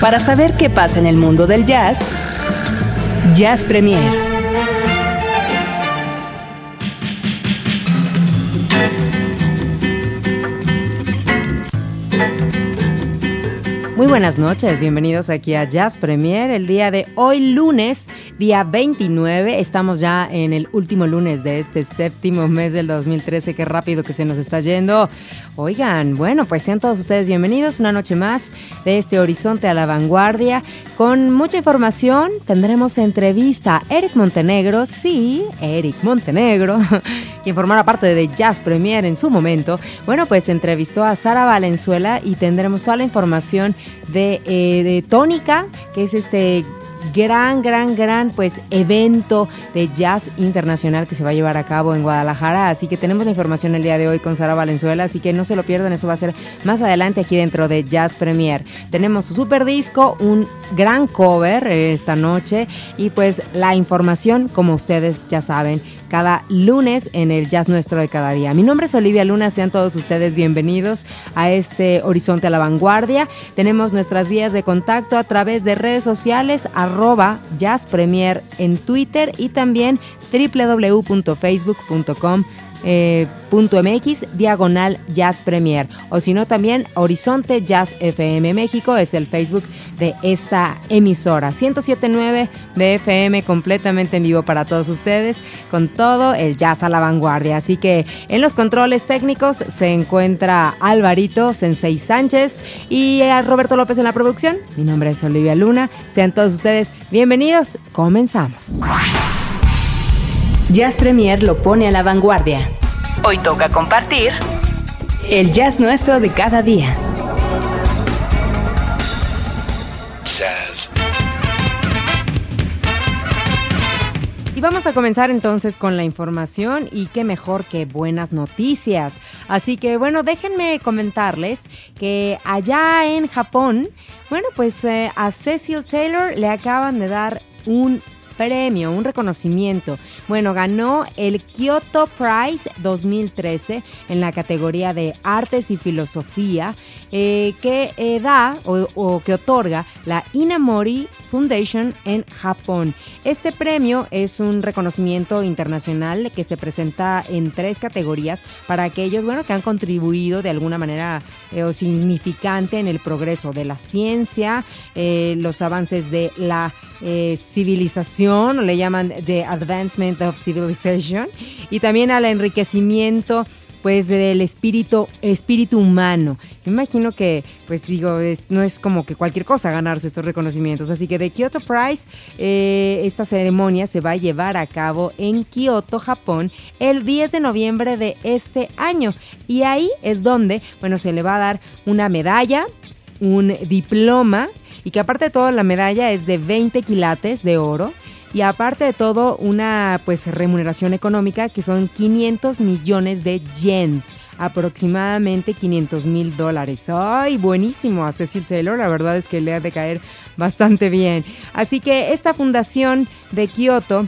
Para saber qué pasa en el mundo del jazz, Jazz Premier. Muy buenas noches, bienvenidos aquí a Jazz Premier. El día de hoy, lunes, día 29, estamos ya en el último lunes de este séptimo mes del 2013. Qué rápido que se nos está yendo. Oigan, bueno, pues sean todos ustedes bienvenidos una noche más de este Horizonte a la Vanguardia. Con mucha información, tendremos entrevista a Eric Montenegro, sí, Eric Montenegro, quien formara parte de Jazz Premier en su momento. Bueno, pues entrevistó a Sara Valenzuela y tendremos toda la información de, eh, de Tónica, que es este gran, gran, gran pues evento de jazz internacional que se va a llevar a cabo en Guadalajara. Así que tenemos la información el día de hoy con Sara Valenzuela, así que no se lo pierdan, eso va a ser más adelante aquí dentro de Jazz Premier. Tenemos su super disco, un gran cover esta noche y pues la información, como ustedes ya saben, cada lunes en el Jazz Nuestro de cada día. Mi nombre es Olivia Luna, sean todos ustedes bienvenidos a este Horizonte a la Vanguardia. Tenemos nuestras vías de contacto a través de redes sociales, Jazz Premier en Twitter y también www.facebook.com eh, .mx diagonal Jazz Premier. O si no también Horizonte Jazz FM México es el Facebook de esta emisora. 1079 de FM completamente en vivo para todos ustedes con todo el jazz a la vanguardia. Así que en los controles técnicos se encuentra Alvarito Sensei Sánchez y a Roberto López en la producción. Mi nombre es Olivia Luna. Sean todos ustedes bienvenidos. Comenzamos Jazz Premier lo pone a la vanguardia. Hoy toca compartir el jazz nuestro de cada día. Jazz. Y vamos a comenzar entonces con la información y qué mejor que buenas noticias. Así que bueno, déjenme comentarles que allá en Japón, bueno, pues eh, a Cecil Taylor le acaban de dar un premio, un reconocimiento. Bueno, ganó el Kyoto Prize 2013 en la categoría de Artes y Filosofía eh, que eh, da o, que otorga la Inamori Foundation en Japón. Este premio es un reconocimiento internacional que se presenta en tres categorías para aquellos bueno, que han contribuido de alguna manera eh, o significante en el progreso de la ciencia, los avances de la civilización, o le llaman The Advancement of Civilization, y también al enriquecimiento pues del espíritu, espíritu humano. Me imagino que, pues digo, no es como que cualquier cosa ganarse estos reconocimientos. Así que de Kyoto Prize, eh, esta ceremonia se va a llevar a cabo en Kyoto, Japón, el 10 de noviembre de este año. Y ahí es donde, bueno, se le va a dar una medalla, un diploma, y que aparte de todo la medalla es de 20 quilates de oro y aparte de todo una pues remuneración económica que son 500 millones de yens aproximadamente 500 mil dólares. ¡Ay, buenísimo! A Cecil Taylor, la verdad es que le ha de caer bastante bien. Así que esta fundación de Kioto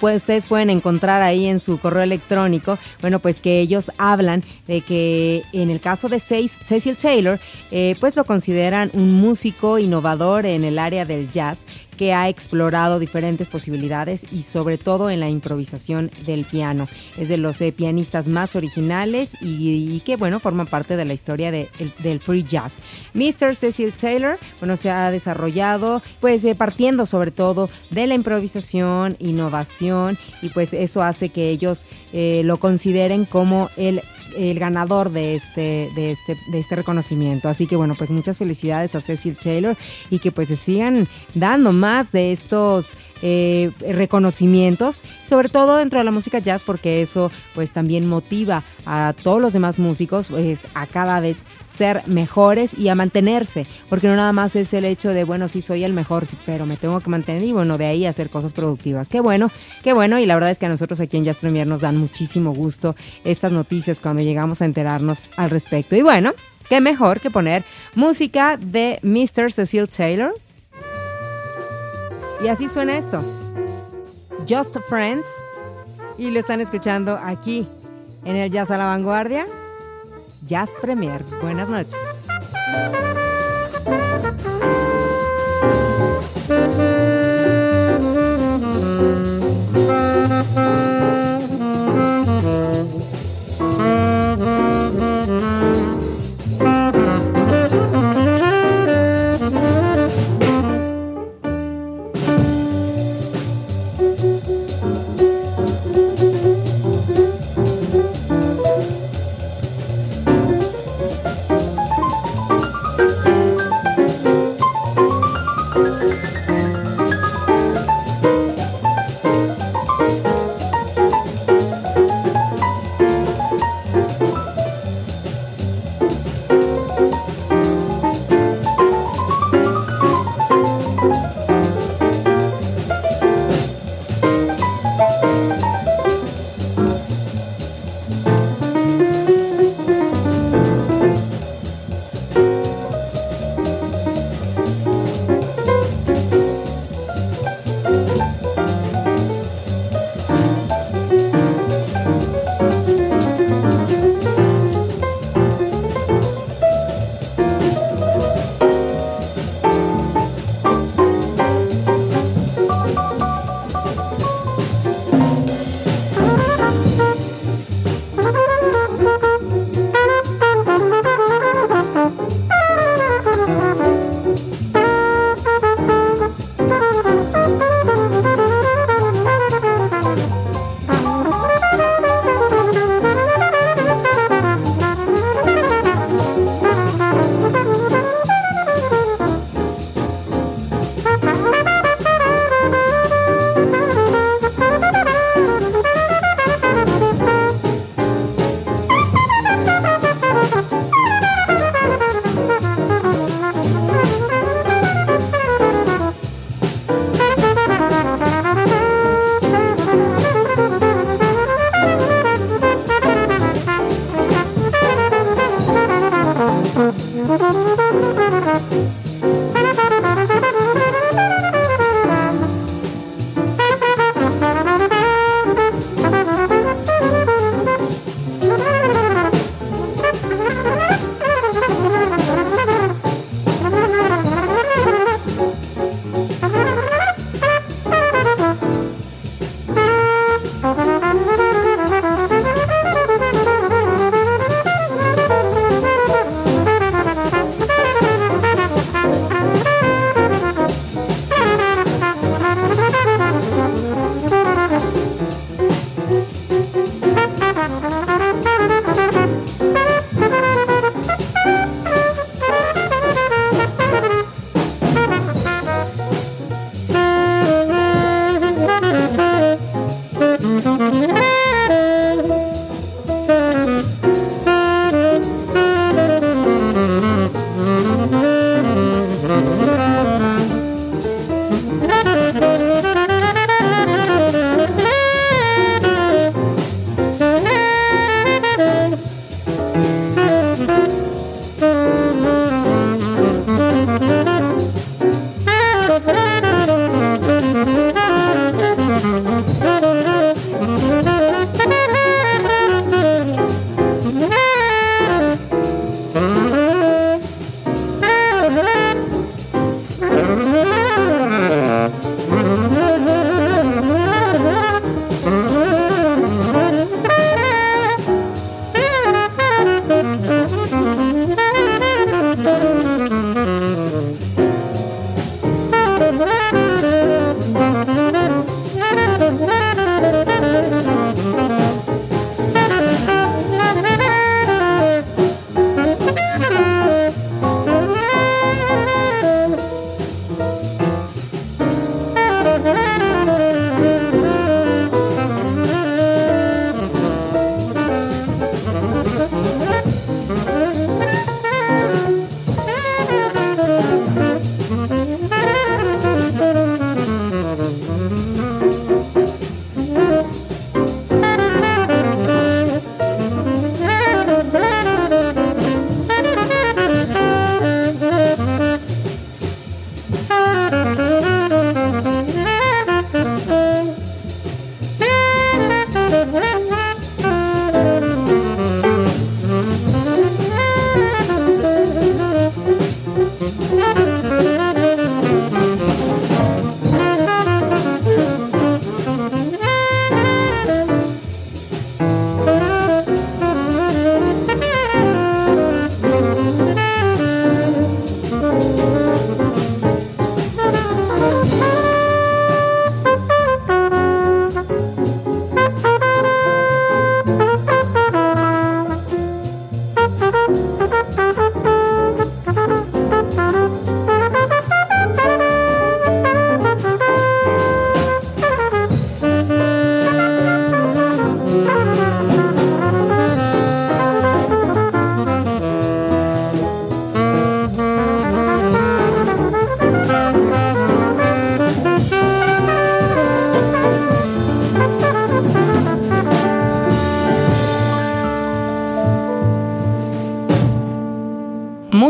ustedes pueden encontrar ahí en su correo electrónico, bueno, pues que ellos hablan de que en el caso de Cecil Taylor, eh, pues lo consideran un músico innovador en el área del jazz que ha explorado diferentes posibilidades y sobre todo en la improvisación del piano. Es de los eh, pianistas más originales y, que, bueno, forman parte de la historia del free jazz. Mr. Cecil Taylor, bueno, se ha desarrollado pues eh, partiendo sobre todo de la improvisación, innovación y pues eso hace que ellos eh, lo consideren como el el ganador de este, de este, de este reconocimiento. Así que bueno, pues muchas felicidades a Cecil Taylor y que pues se sigan dando más de estos eh, reconocimientos, sobre todo dentro de la música jazz, porque eso pues también motiva a todos los demás músicos pues a cada vez ser mejores y a mantenerse, porque no nada más es el hecho de, bueno, sí soy el mejor, pero me tengo que mantener y bueno, de ahí hacer cosas productivas. Qué bueno, qué bueno y la verdad es que a nosotros aquí en Jazz Premier nos dan muchísimo gusto estas noticias cuando llegamos a enterarnos al respecto. Y bueno, qué mejor que poner música de Mr. Cecil Taylor. Y así suena esto. Just Friends. Y lo están escuchando aquí en el Jazz a la Vanguardia. Jazz Premier. Buenas noches.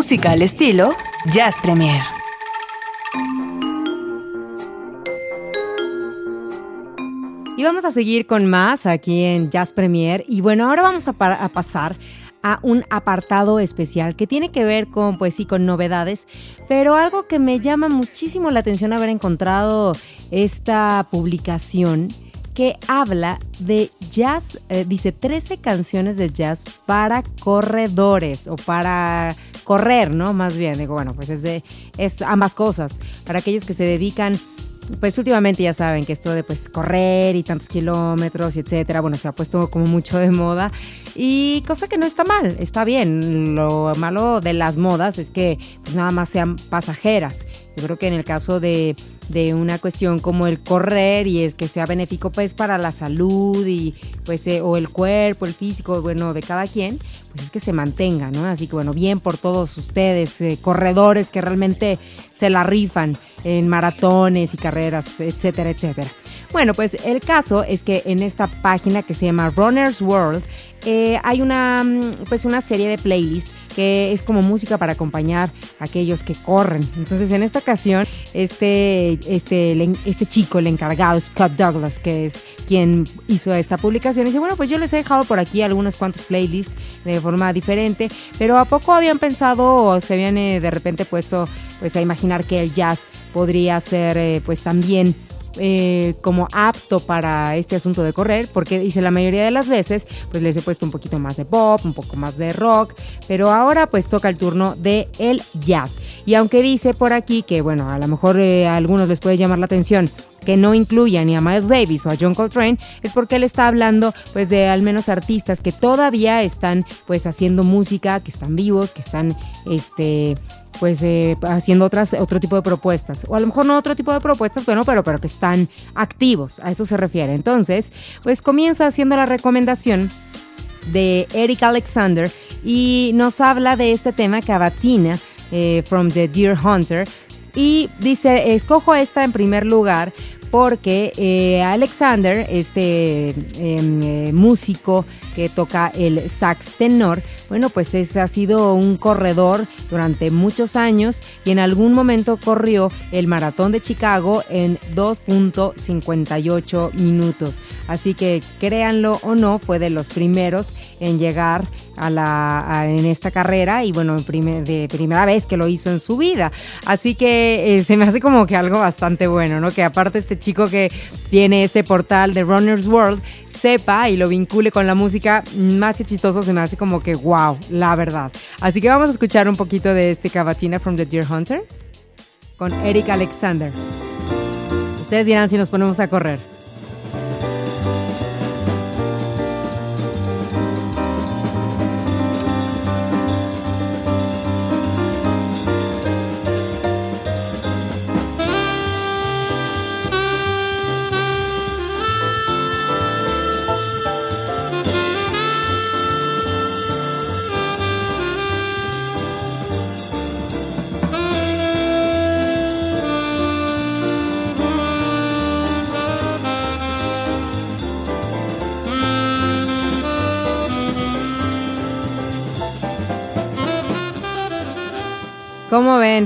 Música al estilo Jazz Premier. Y vamos a seguir con más aquí en Jazz Premier. Y bueno, ahora vamos a, pasar a un apartado especial que tiene que ver con, pues sí, con novedades, pero algo que me llama muchísimo la atención haber encontrado esta publicación que habla de jazz, eh, dice 13 canciones de jazz para corredores o para correr, ¿no? Más bien, digo, bueno, pues es, de, es ambas cosas, para aquellos que se dedican pues últimamente ya saben que esto de pues correr y tantos kilómetros y etcétera, bueno, se ha puesto como mucho de moda y cosa que no está mal, está bien. Lo malo de las modas es que pues nada más sean pasajeras. Yo creo que en el caso de, de una cuestión como el correr y es que sea benéfico pues para la salud y pues eh, o el cuerpo, el físico, bueno, de cada quien, pues es que se mantenga, ¿no? Así que bueno, bien por todos ustedes, eh, corredores que realmente se la rifan en maratones y carreras, etcétera, etcétera. Bueno, pues el caso es que en esta página que se llama Runner's World eh, hay una, mm, pues una serie de playlists que es como música para acompañar a aquellos que corren. Entonces, en esta ocasión, este, este, este chico, el encargado, Scott Douglas, que es quien hizo esta publicación, dice, bueno, pues yo les he dejado por aquí algunos cuantos playlists de forma diferente, pero ¿a poco habían pensado o se habían eh, de repente puesto pues a imaginar que el jazz podría ser eh, pues también eh, como apto para este asunto de correr, porque dice la mayoría de las veces, pues les he puesto un poquito más de pop, un poco más de rock, pero ahora pues toca el turno de el jazz. Y aunque dice por aquí que, bueno, a lo mejor eh, a algunos les puede llamar la atención que no incluya ni a Miles Davis o a John Coltrane es porque él está hablando pues de al menos artistas que todavía están pues haciendo música, que están vivos, que están este pues eh, haciendo otras, otro tipo de propuestas. O a lo mejor no otro tipo de propuestas, bueno, pero, pero que están activos, a eso se refiere. Entonces, pues comienza haciendo la recomendación de Eric Alexander y nos habla de este tema Cavatina eh, from the Deer Hunter y dice, escojo esta en primer lugar porque eh, Alexander, este em, eh, músico que toca el sax tenor, bueno, pues es, ha sido un corredor durante muchos años y en algún momento corrió el maratón de Chicago en 2.58 minutos. Así que créanlo o no, fue de los primeros en llegar a la, en esta carrera y bueno, de primera vez que lo hizo en su vida. Así que eh, se me hace como que algo bastante bueno, ¿no? Que aparte este chico que tiene este portal de Runner's World sepa y lo vincule con la música, más que chistoso se me hace como que wow, la verdad. Así que vamos a escuchar un poquito de este Cavatina from the Deer Hunter con Eric Alexander. Ustedes dirán si nos ponemos a correr.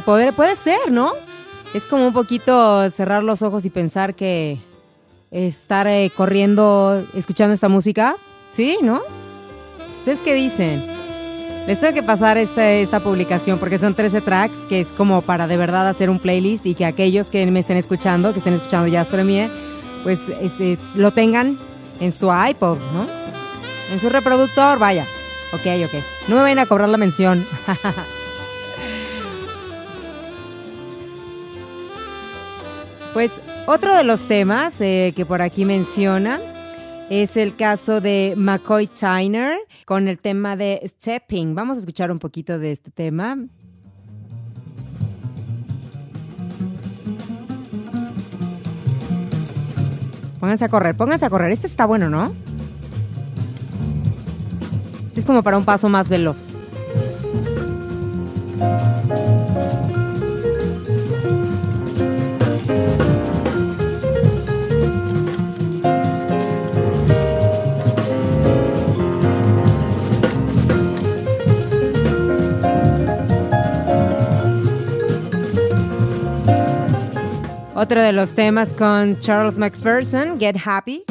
¿Cómo ven? Puede, ser, ¿no? Es como un poquito cerrar los ojos y pensar que estar eh, corriendo, escuchando esta música, ¿sí? ¿No? ¿Ustedes qué dicen? Les tengo que pasar esta, esta publicación porque son 13 tracks que es como para de verdad hacer un playlist y que aquellos que me estén escuchando, que estén escuchando Jazz Premier, pues este, lo tengan en su iPod, ¿no? En su reproductor, vaya. Ok, ok. No me vayan a cobrar la mención. Pues otro de los temas eh, que por aquí menciona es el caso de McCoy Tyner con el tema de Stepping. Vamos a escuchar un poquito de este tema. Pónganse a correr, pónganse a correr. Este está bueno, ¿no? Este es como para un paso más veloz. Otro de los temas con Charles McPherson, Get Happy.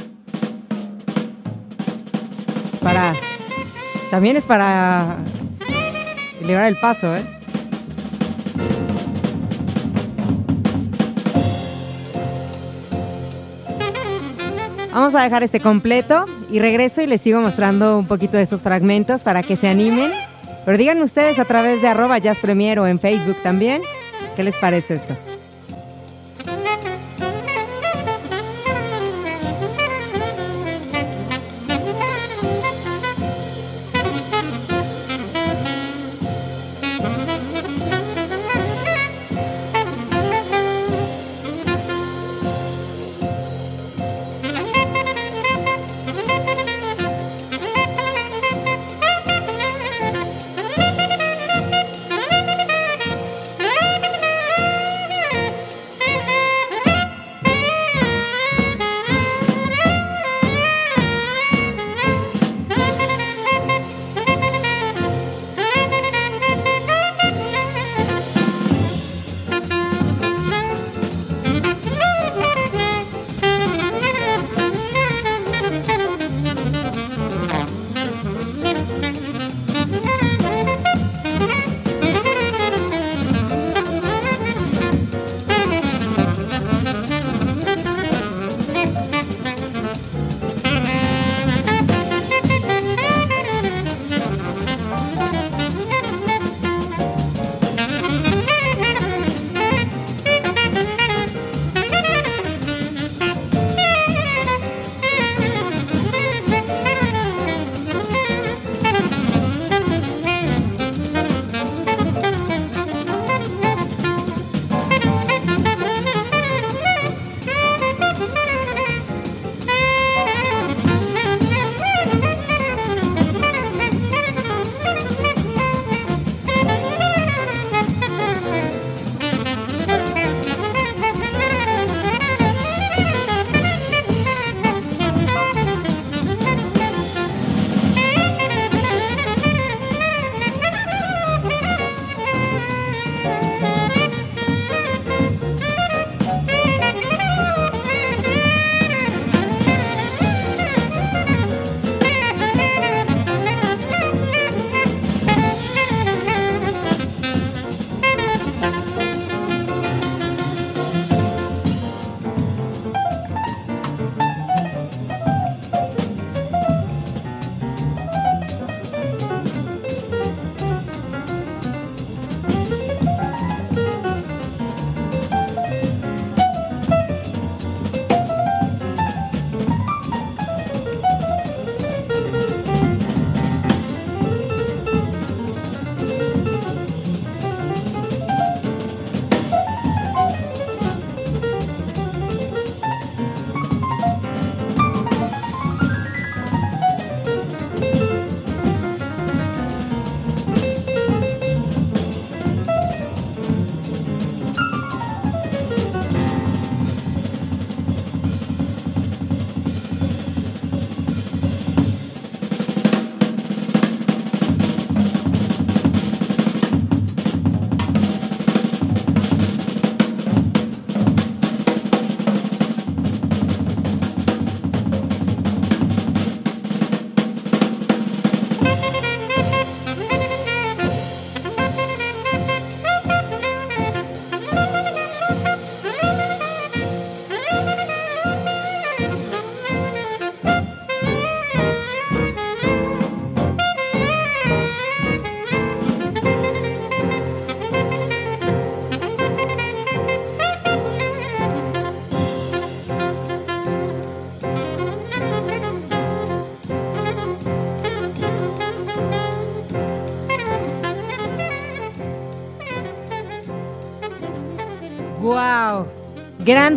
Es para. También es para. Liberar el paso, ¿eh? Vamos a dejar este completo y regreso y les sigo mostrando un poquito de estos fragmentos para que se animen. Pero digan ustedes a través de arroba Jazz Premier o en Facebook también, ¿qué les parece esto?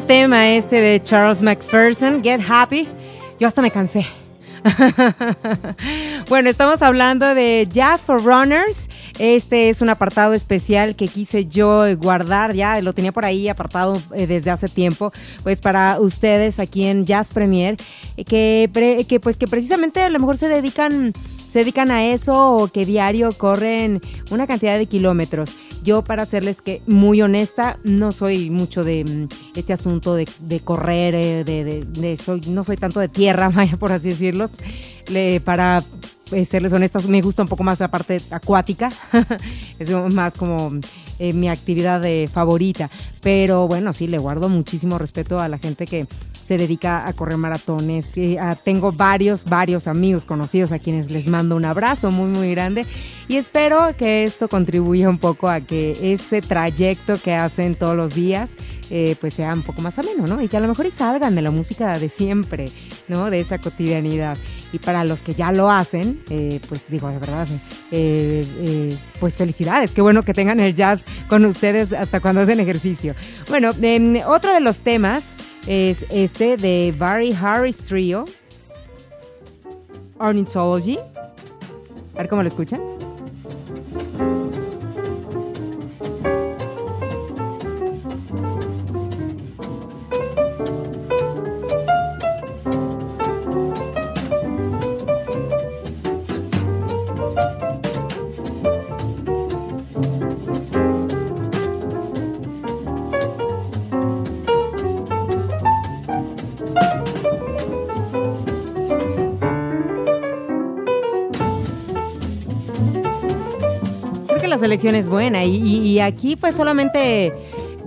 Tema este de Charles McPherson, Get Happy. Yo hasta me cansé. bueno, estamos hablando de Jazz for Runners. Este es un apartado especial que quise yo guardar, ya lo tenía por ahí apartado eh, desde hace tiempo, pues para ustedes aquí en Jazz Premier, que, que pues que precisamente a lo mejor se dedican se dedican a eso o que diario corren una cantidad de kilómetros. Yo, para serles que muy honesta, no soy mucho de mm, este asunto de, de correr, eh, de, de- soy, no soy tanto de tierra, vaya por así decirlo. Le- para eh, serles honestas, me gusta un poco más la parte acuática. es más como eh, mi actividad eh, favorita. Pero bueno, sí, le guardo muchísimo respeto a la gente que se dedica a correr maratones. Ah, tengo varios, varios amigos conocidos a quienes les mando un abrazo muy, muy grande. Y espero que esto contribuya un poco a que ese trayecto que hacen todos los días eh, pues sea un poco más ameno, ¿no? Y que a lo mejor salgan de la música de siempre, ¿no? De esa cotidianidad. Y para los que ya lo hacen, eh, pues digo, de verdad, eh, pues felicidades. Qué bueno que tengan el jazz con ustedes hasta cuando hacen ejercicio. Bueno, otro de los temas es este de Barry Harris Trio, Ornithology. A ver cómo lo escuchan. La selección es buena y, aquí pues solamente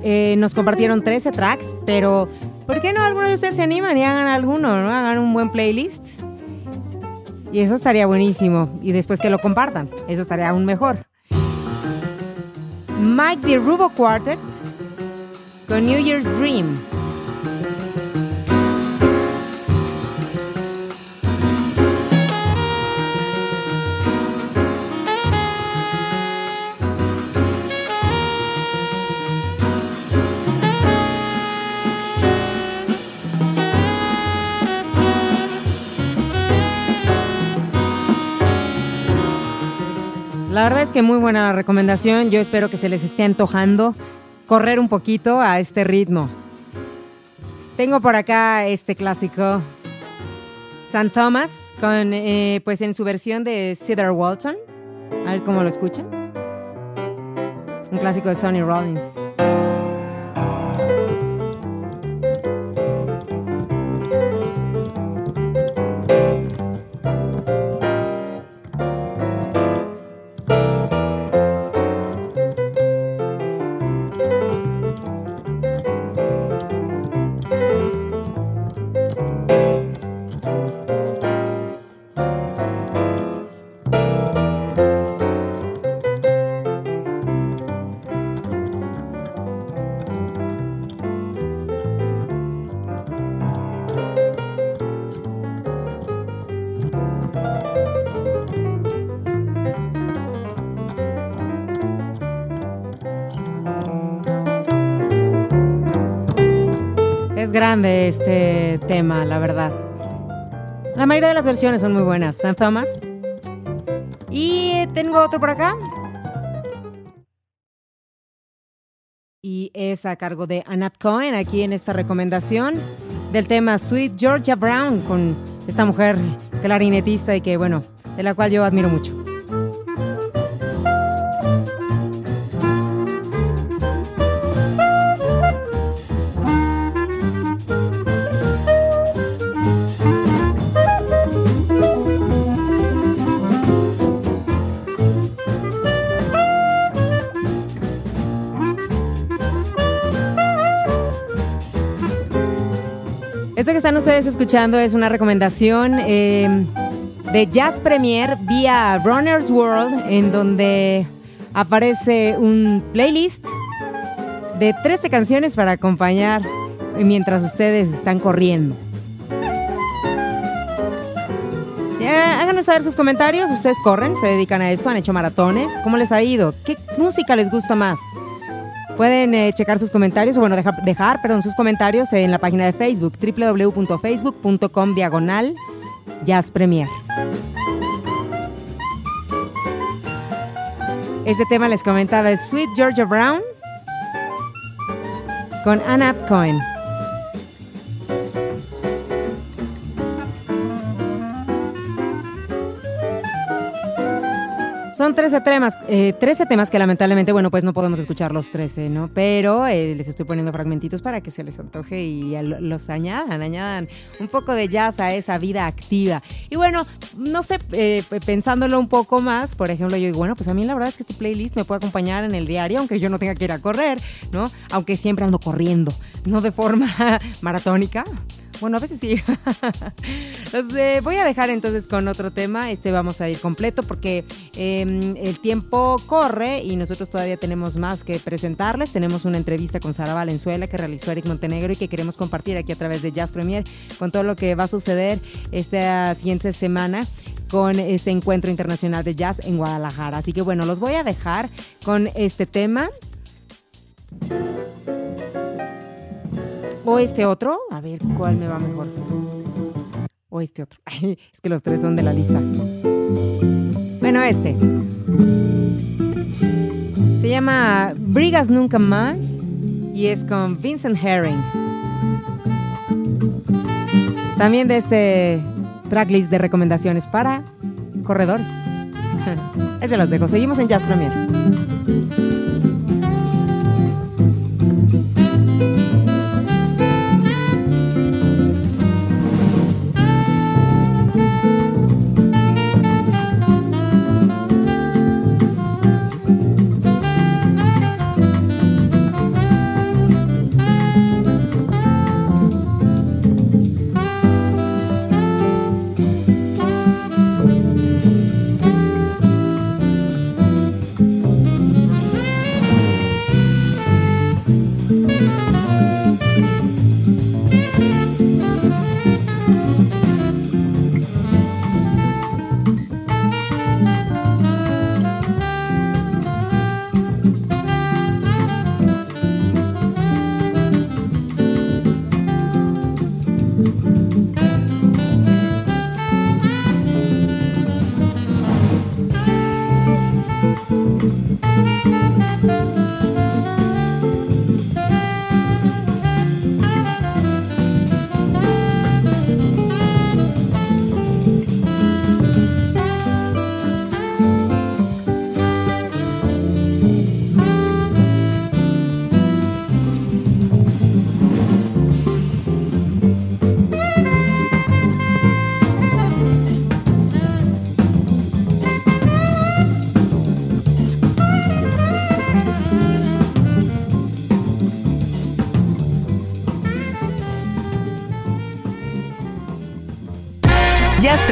eh, nos compartieron 13 tracks, pero ¿por qué no alguno de ustedes se animan y hagan alguno, ¿no? Hagan un buen playlist. Y eso estaría buenísimo. Y después que lo compartan, eso estaría aún mejor. Mike the Rubo Quartet con New Year's Dream. La verdad es que muy buena recomendación. Yo espero que se les esté antojando correr un poquito a este ritmo. Tengo por acá este clásico San Thomas con eh, pues en su versión de Cedar Walton. A ver cómo lo escuchan. Un clásico de Sonny Rollins. Grande este tema, la verdad. La mayoría de las versiones son muy buenas. San Thomas. Y eh, tengo otro por acá. Y es a cargo de Anat Cohen aquí en esta recomendación del tema Sweet Georgia Brown con esta mujer clarinetista y que, bueno, de la cual yo admiro mucho. Están ustedes escuchando es una recomendación eh, de Jazz Premier vía Runner's World, en donde aparece un playlist de 13 canciones para acompañar mientras ustedes están corriendo. Háganos saber sus comentarios. Ustedes corren, se dedican a esto, han hecho maratones. ¿Cómo les ha ido? ¿Qué música les gusta más? Pueden eh, checar sus comentarios, o bueno, dejar, dejar perdón, sus comentarios en la página de Facebook, www.facebook.com diagonal Jazz Premier. Este tema les comentaba es Sweet Georgia Brown con Anna Cohen. Son 13 temas, eh, 13 temas que lamentablemente, bueno, pues no podemos escuchar los 13, ¿no? Pero eh, les estoy poniendo fragmentitos para que se les antoje y los añadan, añadan un poco de jazz a esa vida activa. Y bueno, no sé, eh, pensándolo un poco más, por ejemplo, yo digo, bueno, pues a mí la verdad es que este playlist me puede acompañar en el diario, aunque yo no tenga que ir a correr, ¿no? Aunque siempre ando corriendo, no de forma maratónica. Bueno, a veces sí. Los, eh, voy a dejar entonces con otro tema. Este vamos a ir completo porque eh, el tiempo corre y nosotros todavía tenemos más que presentarles. Tenemos una entrevista con Sara Valenzuela que realizó Eric Montenegro y que queremos compartir aquí a través de Jazz Premier con todo lo que va a suceder esta siguiente semana con este encuentro internacional de jazz en Guadalajara. Así que bueno, los voy a dejar con este tema. O este otro, a ver cuál me va mejor. O este otro. Ay, es que los tres son de la lista. Bueno, este. Se llama Brigas Nunca Más y es con Vincent Herring. También de este tracklist de recomendaciones para corredores. Ese los dejo. Seguimos en Jazz Premier.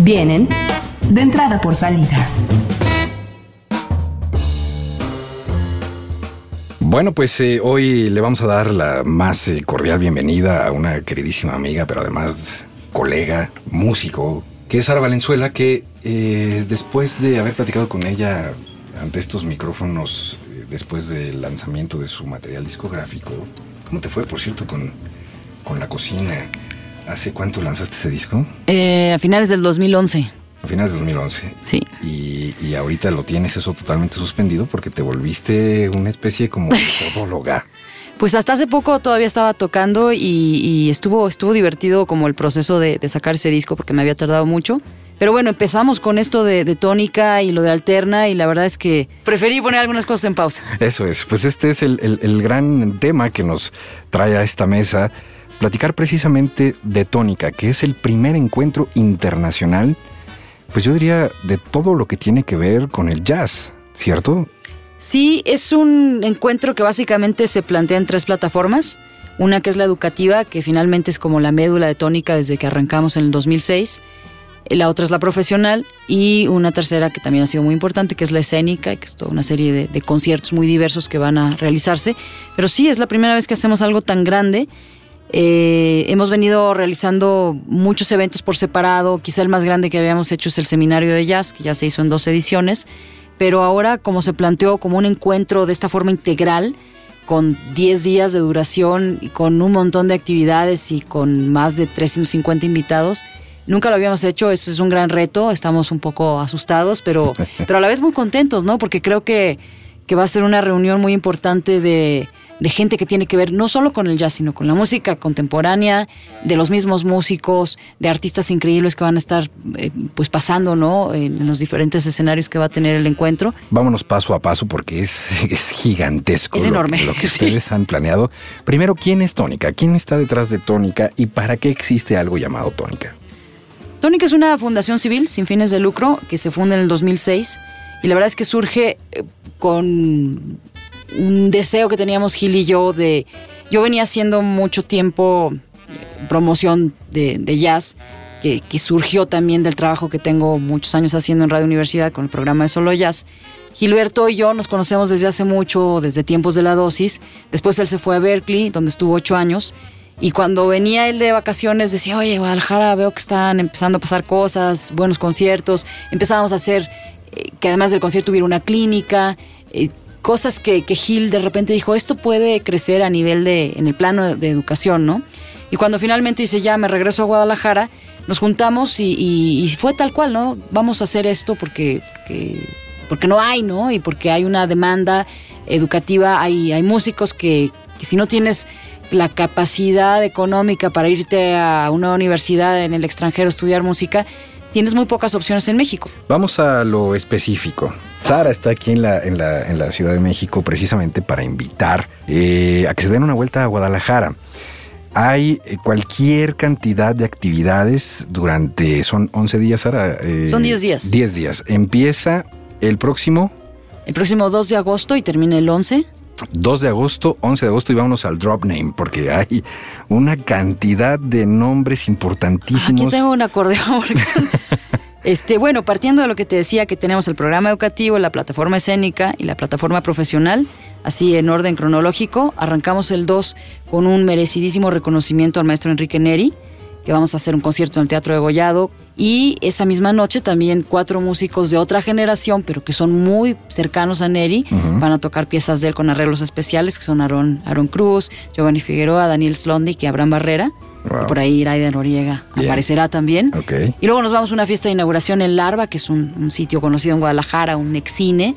Vienen de entrada por salida. Bueno, pues eh, hoy le vamos a dar la más eh, cordial bienvenida a una queridísima amiga, pero además colega, músico, que es Sara Valenzuela, que eh, después de haber platicado con ella ante estos micrófonos, después del lanzamiento de su material discográfico, ¿cómo te fue, por cierto, con, con la cocina? ¿Hace cuánto lanzaste ese disco? Eh, a finales del 2011. A finales de 2011. Sí. Y, y ahorita lo tienes eso totalmente suspendido porque te volviste una especie como de todóloga. Pues hasta hace poco todavía estaba tocando y, y estuvo, estuvo divertido como el proceso de, de sacar ese disco porque me había tardado mucho. Pero bueno, empezamos con esto de, de tónica y lo de alterna y la verdad es que preferí poner algunas cosas en pausa. Eso es, pues este es el, el- el gran tema que nos trae a esta mesa, platicar precisamente de tónica, que es el primer encuentro internacional, pues yo diría de todo lo que tiene que ver con el jazz, ¿cierto? Sí, es un encuentro que básicamente se plantea en tres plataformas. Una que es la educativa, que finalmente es como la médula de tónica desde que arrancamos en el 2006. La otra es la profesional y una tercera que también ha sido muy importante, que es la escénica, que es toda una serie de, de conciertos muy diversos que van a realizarse. Pero sí, es la primera vez que hacemos algo tan grande. Eh, hemos venido realizando muchos eventos por separado. Quizá el más grande que habíamos hecho es el seminario de jazz, que ya se hizo en dos ediciones. pero ahora como se planteó como un encuentro de esta forma integral, con 10 días de duración y con un montón de actividades y con más de 350 invitados, Nunca lo habíamos hecho, eso es un gran reto, estamos un poco asustados, pero, pero a la vez muy contentos, ¿no? Porque creo que, que va a ser una reunión muy importante de, de gente que tiene que ver no solo con el jazz, sino con la música contemporánea, de los mismos músicos, de artistas increíbles que van a estar eh, pues pasando, ¿no? En, los diferentes escenarios que va a tener el encuentro. Vámonos paso a paso porque es, es gigantesco. Es enorme. Lo, que ustedes han planeado. Primero, ¿quién es Tónica? ¿Quién está detrás de Tónica y para qué existe algo llamado Tónica? Tónica es una fundación civil sin fines de lucro que se funda en el 2006 y la verdad es que surge eh, con un deseo que teníamos Gil y yo de... Yo venía haciendo mucho tiempo eh, promoción de, jazz, que, surgió también del trabajo que tengo muchos años haciendo en Radio Universidad con el programa de Solo Jazz. Gilberto y yo nos conocemos desde hace mucho, desde tiempos de la dosis. Después él se fue a Berkeley, donde estuvo ocho años. Y cuando venía él de vacaciones decía, oye, Guadalajara, veo que están empezando a pasar cosas, buenos conciertos. Empezábamos a hacer eh, que además del concierto hubiera una clínica. Eh, cosas que, que Gil de repente dijo, esto puede crecer a nivel de, en el plano de, educación, ¿no? Y cuando finalmente dice, ya me regreso a Guadalajara, nos juntamos y, fue tal cual, ¿no? Vamos a hacer esto porque, porque, no hay, ¿no? Y porque hay una demanda educativa, hay, hay músicos que, que si no tienes la capacidad económica para irte a una universidad en el extranjero a estudiar música, tienes muy pocas opciones en México. Vamos a lo específico. Sara está aquí en la, en la, en la Ciudad de México precisamente para invitar eh, a que se den una vuelta a Guadalajara. Hay eh, cualquier cantidad de actividades durante, son 11 días, Sara. Eh, son 10 días. 10 días. Empieza el próximo. El próximo 2 de agosto y termina el 11. 2 de agosto, 11 de agosto y vámonos al drop name porque hay una cantidad de nombres importantísimos. Aquí tengo un acordeón. Este, bueno, partiendo de lo que te decía que tenemos el programa educativo, la plataforma escénica y la plataforma profesional, así en orden cronológico, arrancamos el 2 con un merecidísimo reconocimiento al maestro Enrique Neri que vamos a hacer un concierto en el Teatro de Gollado. Y esa misma noche también cuatro músicos de otra generación, pero que son muy cercanos a Neri, van a tocar piezas de él con arreglos especiales, que son Aaron, Aaron Cruz, Giovanni Figueroa, Daniel Slondick y Abraham Barrera. Por ahí Iraida Noriega aparecerá también. Y luego nos vamos a una fiesta de inauguración en Larva, que es un, un sitio conocido en Guadalajara, un excine,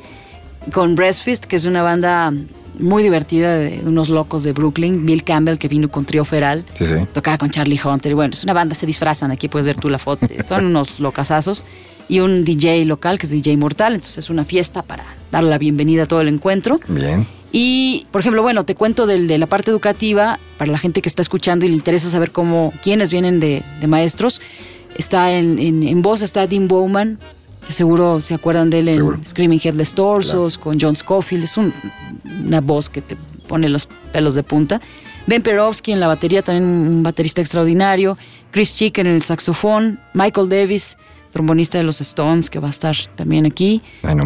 con Breastfist, que es una banda muy divertida de unos locos de Brooklyn, Bill Campbell que vino con Trio Feral, tocaba con Charlie Hunter, bueno, es una banda, se disfrazan, aquí puedes ver tú la foto, son unos locasazos, y un DJ local que es DJ Mortal, entonces es una fiesta para darle la bienvenida a todo el encuentro. Bien. Y, por ejemplo, bueno, te cuento de la parte educativa, para la gente que está escuchando y le interesa saber cómo, quiénes vienen de, maestros, está en, en voz, está Dean Bowman, que seguro se acuerdan de él en Screaming Headless Torsos, con John Scofield, es una voz que te pone los pelos de punta. Ben Perovsky en la batería, también un baterista extraordinario. Chris Chicken en el saxofón. Michael Davis, trombonista de los Stones, que va a estar también aquí.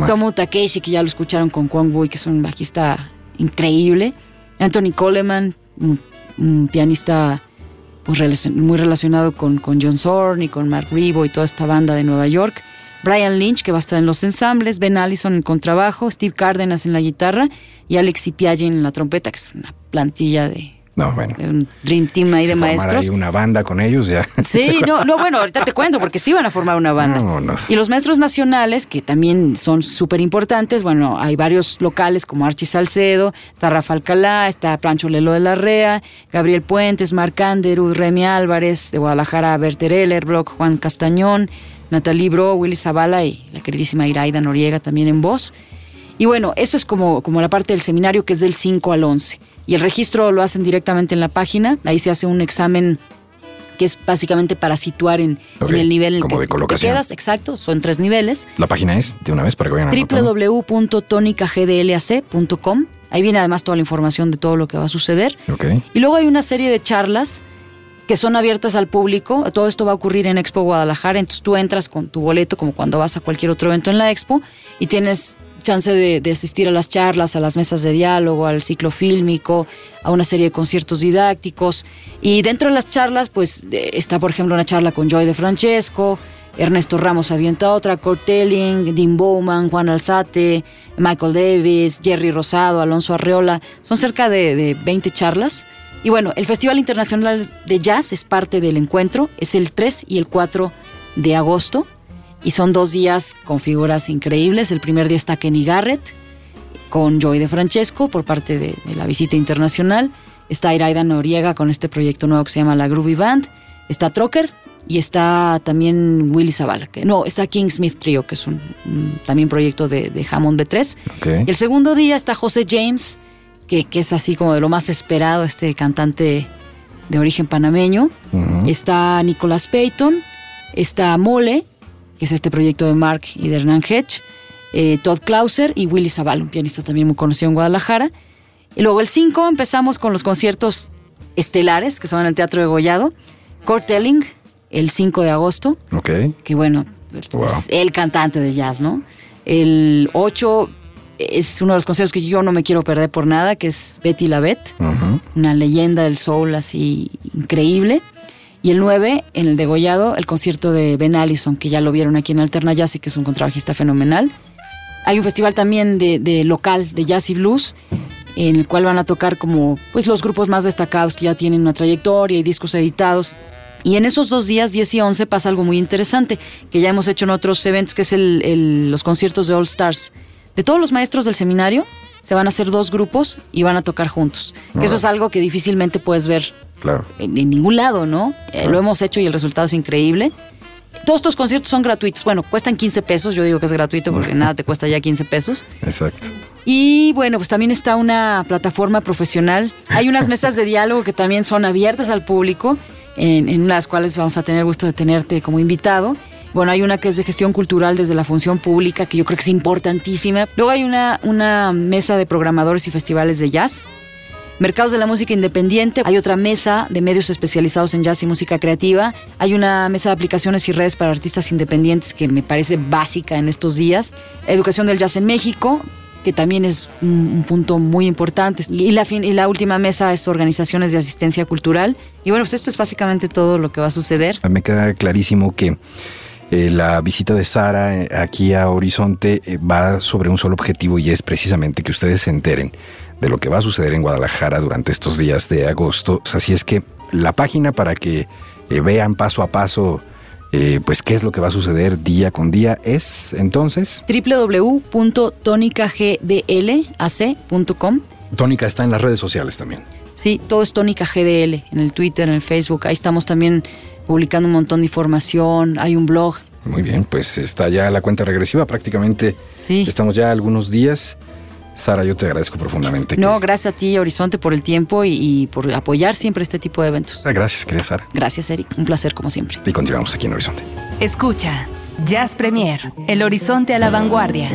Tomo Takeshi, que ya lo escucharon con Kwang Woo, que es un bajista increíble. Anthony Coleman, un, pianista pues, muy relacionado con, con John Zorn y con Mark Rebo y toda esta banda de Nueva York. Brian Lynch, que va a estar en los ensambles, Ben Allison en contrabajo, Steve Cárdenas en la guitarra y Alex Ipiagin en la trompeta, que es una plantilla de no, bueno. Un Dream Team ahí de maestros. Ahí una banda con ellos ya. Sí, no, no, bueno, ahorita te cuento, porque sí van a formar una banda. Y los maestros nacionales, que también son súper importantes, bueno, hay varios locales como Archie Salcedo, está Rafa Alcalá, está Plancho Lelo de la Rea, Gabriel Puentes, Marc Anderu, Remy Álvarez, de Guadalajara, Berter Ellerbrock, Juan Castañón, Natalie Bro, Willy Zavala y la queridísima Iraida Noriega también en voz. Y bueno, eso es como, como la parte del seminario que es del 5 al 11. Y el registro lo hacen directamente en la página. Ahí se hace un examen que es básicamente para situar en, el nivel en el que te quedas. Exacto, son tres niveles. La página es, de una vez, para que vayan a www.tonicagdlac.com. Ahí viene además toda la información de todo lo que va a suceder. Y luego hay una serie de charlas que son abiertas al público. Todo esto va a ocurrir en Expo Guadalajara, entonces tú entras con tu boleto como cuando vas a cualquier otro evento en la Expo y tienes chance de, asistir a las charlas, a las mesas de diálogo, al ciclo fílmico, a una serie de conciertos didácticos. Y dentro de las charlas, pues está, por ejemplo, una charla con Joy de Francesco, Ernesto Ramos avienta otra, Kurt Telling, Dean Bowman, Juan Alzate, Michael Davis, Jerry Rosado, Alonso Arreola. Son cerca de, de 20 charlas. Y bueno, el Festival Internacional de Jazz es parte del encuentro. Es el 3 y el 4 de agosto. Y son dos días con figuras increíbles. El primer día está Kenny Garrett con Joey de Francesco por parte de, de la visita internacional. Está Iraida Noriega con este proyecto nuevo que se llama La Groovy Band. Está Trocker y está también Willy Zavala. Que, no, está King Smith Trio, que es un, un también proyecto de, de Hammond B3. Ok. Y el segundo día está José James, que, que es así como de lo más esperado, este cantante de origen panameño. Está Nicolas Payton, está Mole, que es este proyecto de Mark y de Hernán Hedge, eh, Todd Clauser y Willy Zavala, un pianista también muy conocido en Guadalajara. Y luego el 5 empezamos con los conciertos estelares, que son en el Teatro de Gollado. Kurt Elling, el 5 de agosto, Ok. que bueno, Wow. es el cantante de jazz, ¿no? El 8 es uno de los conciertos que yo no me quiero perder por nada, que es Betty Lavette, Ujú. una leyenda del soul así increíble. Y el 9, en el degollado, el concierto de Ben Allison, que ya lo vieron aquí en Alterna Jazz y que es un contrabajista fenomenal. Hay un festival también de, de local de jazz y blues, en el cual van a tocar como pues los grupos más destacados que ya tienen una trayectoria y discos editados. Y en esos dos días, 10 y 11, pasa algo muy interesante, que ya hemos hecho en otros eventos, que es el- el- los conciertos de All Stars. De todos los maestros del seminario, se van a hacer dos grupos y van a tocar juntos. Eso es algo que difícilmente puedes ver Claro. en, en ningún lado, ¿no? Eh, lo hemos hecho y el resultado es increíble. Todos estos conciertos son gratuitos. Bueno, cuestan 15 pesos. Yo digo que es gratuito porque nada te cuesta ya 15 pesos. Exacto. Y bueno, pues también está una plataforma profesional. Hay unas mesas de diálogo que también son abiertas al público, en, en las cuales vamos a tener el gusto de tenerte como invitado. Bueno, hay una que es de gestión cultural desde la función pública, que yo creo que es importantísima. Luego hay una, una mesa de programadores y festivales de jazz. Mercados de la música independiente, hay otra mesa de medios especializados en jazz y música creativa, hay una mesa de aplicaciones y redes para artistas independientes que me parece básica en estos días, educación del jazz en México, que también es un, un punto muy importante, y la, fin- y la última mesa es organizaciones de asistencia cultural, y bueno, pues esto es básicamente todo lo que va a suceder. Me queda clarísimo que eh, la visita de Sara eh, aquí a Horizonte eh, va sobre un solo objetivo y es precisamente que ustedes se enteren de lo que va a suceder en Guadalajara durante estos días de agosto. Así es que la página para que eh, vean paso a paso eh, pues qué es lo que va a suceder día con día es entonces www.tonicagdlac.com Tónica está en las redes sociales también. Sí, todo es Tónica GDL, en el Twitter, en el Facebook. Ahí estamos también publicando un montón de información, hay un blog. Muy bien, pues está ya la cuenta regresiva prácticamente. Sí. Estamos ya algunos días. Sara, yo te agradezco profundamente. No, gracias a ti, Horizonte, por el tiempo y, y, por apoyar siempre este tipo de eventos. Ah, gracias, querida Sara. Gracias, Eric. Un placer, como siempre. Y continuamos aquí en Horizonte. Escucha, Jazz Premier, El Horizonte a la Vanguardia.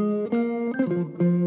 Música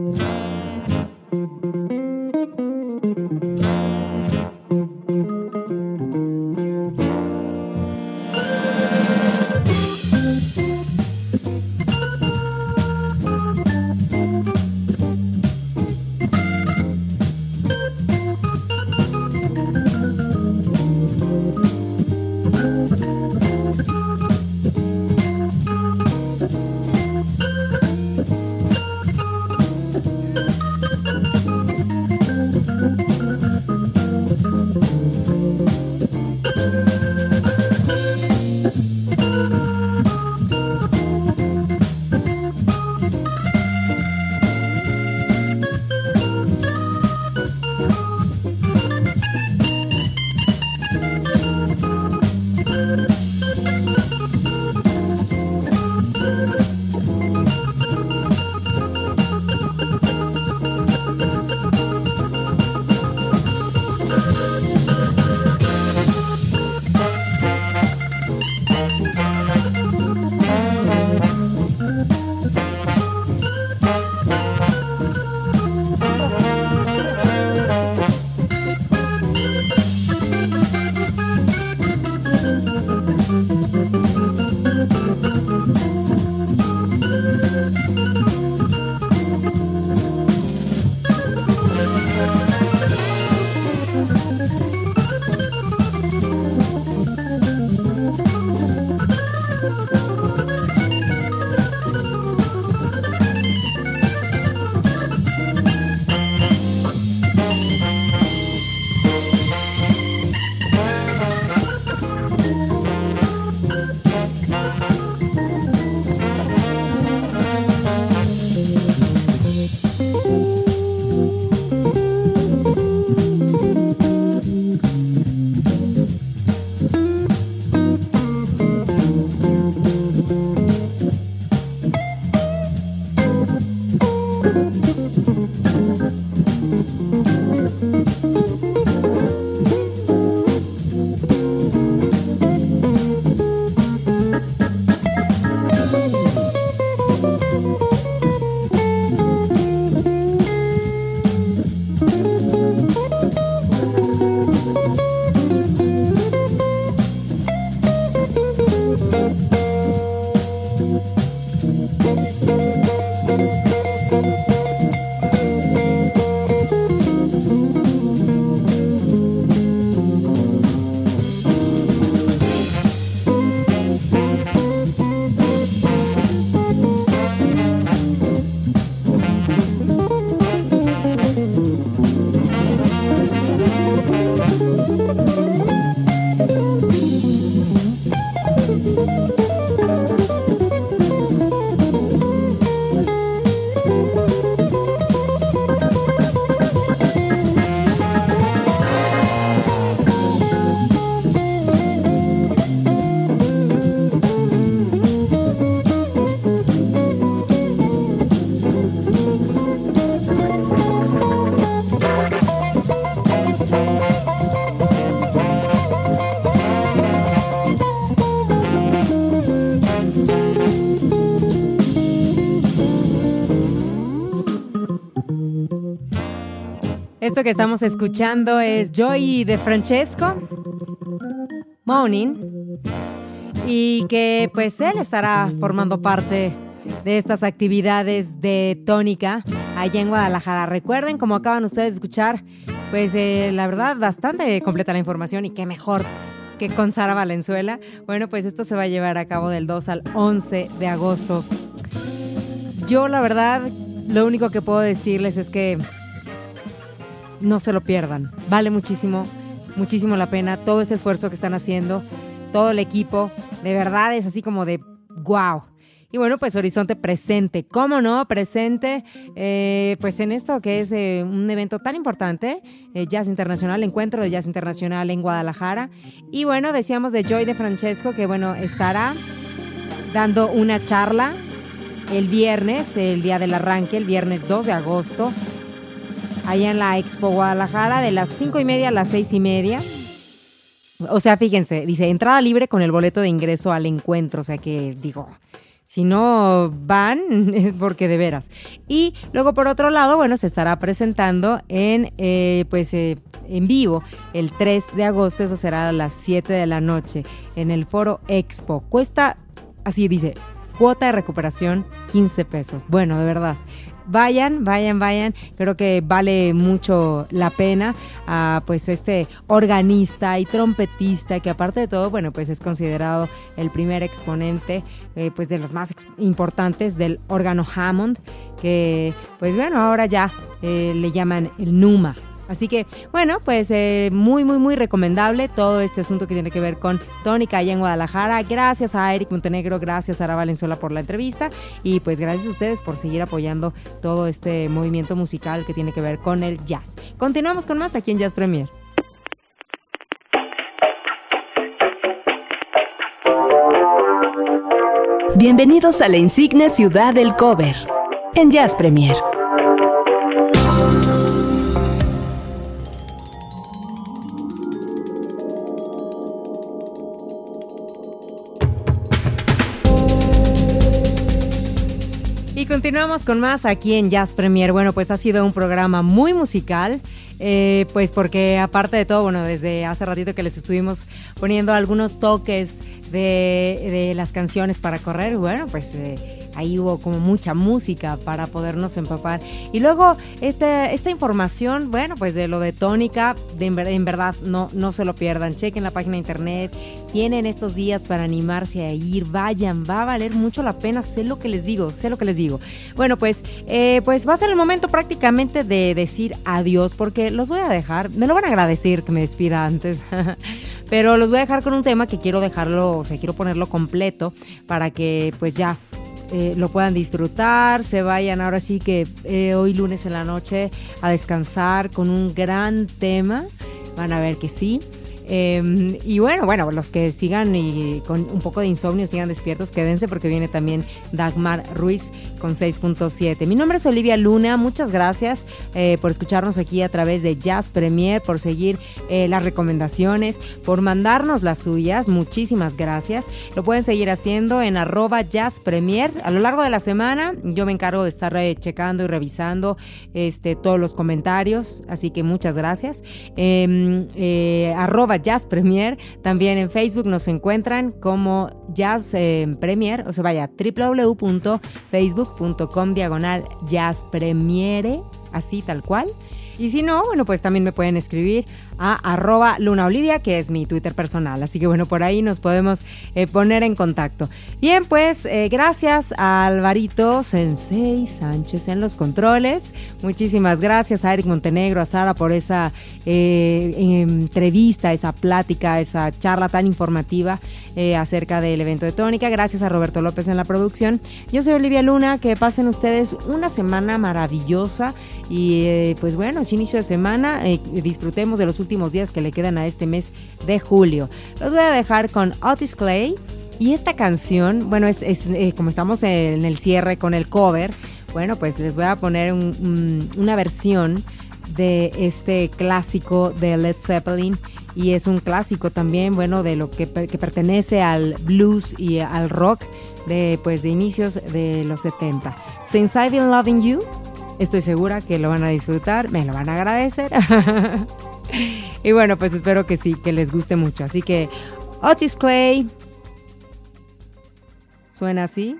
Esto que estamos escuchando es Joy de Francesco, Morning, y que pues él estará formando parte de estas actividades de tónica allá en Guadalajara. Recuerden, como acaban ustedes de escuchar, pues eh, la verdad bastante completa la información y qué mejor que con Sara Valenzuela. Bueno, pues esto se va a llevar a cabo del 2 al 11 de agosto. Yo la verdad, lo único que puedo decirles es que no se lo pierdan. Vale muchísimo, muchísimo la pena todo este esfuerzo que están haciendo, todo el equipo. De verdad es así como de wow. Y bueno, pues Horizonte presente, ¿cómo no? Presente, eh, pues en esto que es eh, un evento tan importante, eh, Jazz Internacional, encuentro de Jazz Internacional en Guadalajara. Y bueno, decíamos de Joy de Francesco, que bueno, estará dando una charla el viernes, el día del arranque, el viernes 2 de agosto, allá en la Expo Guadalajara, de las 5 y media a las 6 y media. O sea, fíjense, dice entrada libre con el boleto de ingreso al encuentro. O sea que digo, si no van, es porque de veras. Y luego, por otro lado, bueno, se estará presentando en, eh, pues, eh, en vivo el 3 de agosto, eso será a las 7 de la noche, en el Foro Expo. Cuesta, así dice, cuota de recuperación 15 pesos. Bueno, de verdad, vayan, vayan, vayan. Creo que vale mucho la pena a pues este organista y trompetista que aparte de todo, bueno, pues es considerado el primer exponente eh, pues de los más importantes del órgano Hammond, que pues bueno, ahora ya eh, le llaman el Numa. Así que, bueno, pues eh, muy, muy, muy recomendable todo este asunto que tiene que ver con Tónica allá en Guadalajara. Gracias a Eric Montenegro, gracias a Ara Valenzuela por la entrevista y pues gracias a ustedes por seguir apoyando todo este movimiento musical que tiene que ver con el jazz. Continuamos con más aquí en Jazz Premier. Bienvenidos a la insigne ciudad del cover en Jazz Premier. Continuamos con más aquí en Jazz Premier. Bueno, pues ha sido un programa muy musical. eh, pues porque aparte de todo, bueno, desde hace ratito que les estuvimos poniendo algunos toques de, las canciones para correr, bueno, pues eh, ahí hubo como mucha música para podernos empapar. Y luego este, esta información, bueno, pues de lo de tónica, en verdad no, no se lo pierdan, chequen la página de internet, tienen estos días para animarse a ir, vayan, va a valer mucho la pena, sé lo que les digo, sé lo que les digo. Bueno, pues, eh, pues va a ser el momento prácticamente de decir adiós, porque los voy a dejar, me lo van a agradecer que me despida antes, pero los voy a dejar con un tema que quiero dejarlo, o sea, quiero ponerlo completo para que pues ya eh, lo puedan disfrutar, se vayan ahora sí que eh, hoy lunes en la noche a descansar con un gran tema, van a ver que sí. Eh, y bueno, bueno, los que sigan y con un poco de insomnio, sigan despiertos, quédense porque viene también Dagmar Ruiz con 6.7. Mi nombre es Olivia Luna, muchas gracias eh, por escucharnos aquí a través de Jazz Premier, por seguir eh, las recomendaciones, por mandarnos las suyas, muchísimas gracias. Lo pueden seguir haciendo en arroba Jazz Premier. A lo largo de la semana yo me encargo de estar eh, checando y revisando este, todos los comentarios, así que muchas gracias. Arroba Jazz Premier, también en Facebook nos encuentran como Jazz eh, Premier, o sea, vaya, www.facebook.com diagonal Jazz Premiere, así tal cual. Y si no, bueno, pues también me pueden escribir a arroba Luna Olivia, que es mi Twitter personal. Así que bueno, por ahí nos podemos eh, poner en contacto. Bien, pues eh, gracias a Alvarito Sensei Sánchez en los controles. Muchísimas gracias a Eric Montenegro, a Sara por esa eh, entrevista, esa plática, esa charla tan informativa acerca del evento de Tónica. Gracias a Roberto López en la producción. Yo soy Olivia Luna, que pasen ustedes una semana maravillosa y pues bueno, es inicio de semana, disfrutemos de los últimos días que le quedan a este mes de julio. Los voy a dejar con Otis Clay y esta canción, bueno, es, es, eh, como estamos en el cierre con el cover, bueno, pues les voy a poner un- un- una versión de este clásico de Led Zeppelin y es un clásico también, bueno, de lo que, que pertenece al blues y al rock de pues de inicios de los 70. Since I've Been Loving You Estoy segura que lo van a disfrutar, me lo van a agradecer. y bueno, pues espero que sí, que les guste mucho. Así que Otis Clay suena así.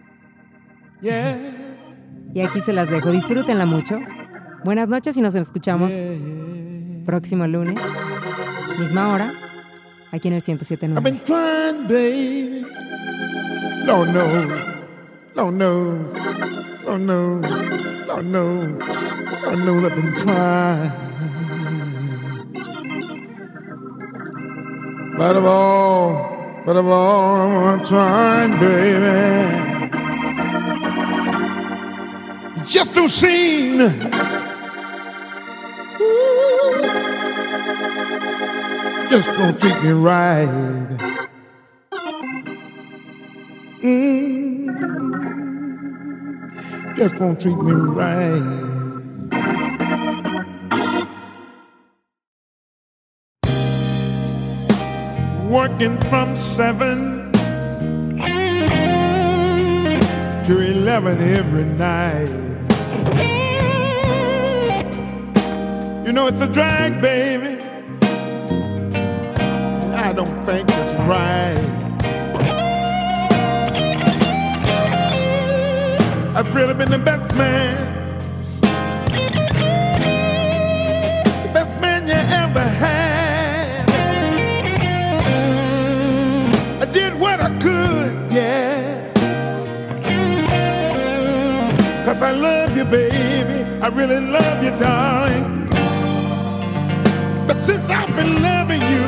Y aquí se las dejo. Disfrútenla mucho. Buenas noches y nos escuchamos próximo lunes, misma hora, aquí en el 107.9. I've been trying, baby. No, no, no, no, no, no, no, no, no, no, I've been trying. But of all, but of all, I'm trying, baby. Just don't. Ooh, just don't treat me right. Mm, just won't treat me right. Working from seven to eleven every night. You know it's a drag, baby. I don't think it's right. I've really been the best man. I love you, baby. I really love you, darling. But since I've been loving you,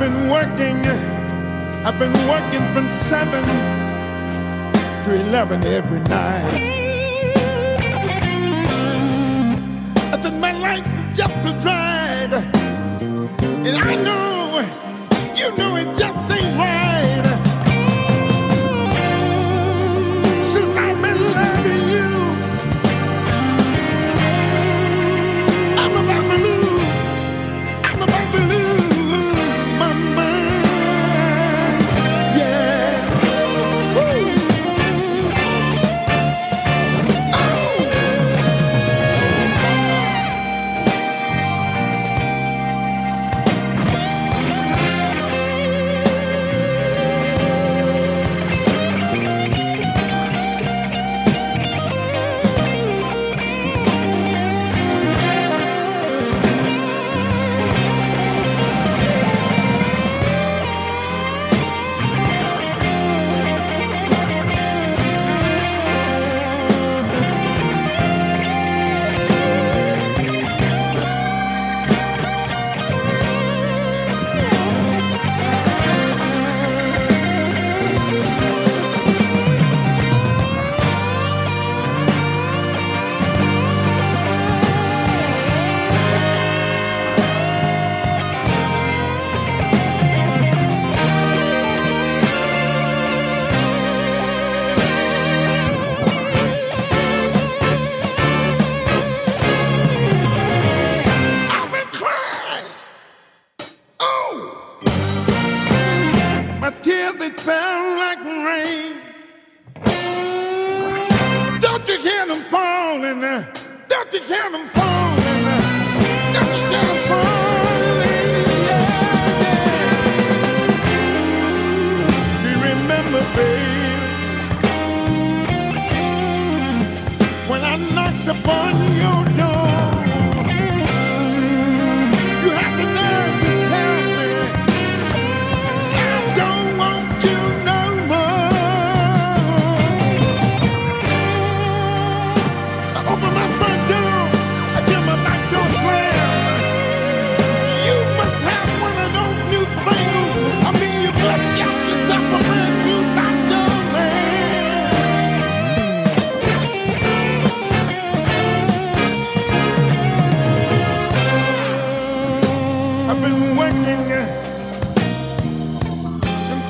I've been working. I've been working from seven to eleven every night. I said my life is just a drag, and I know, you know it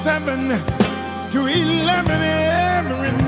7 to 11 every night.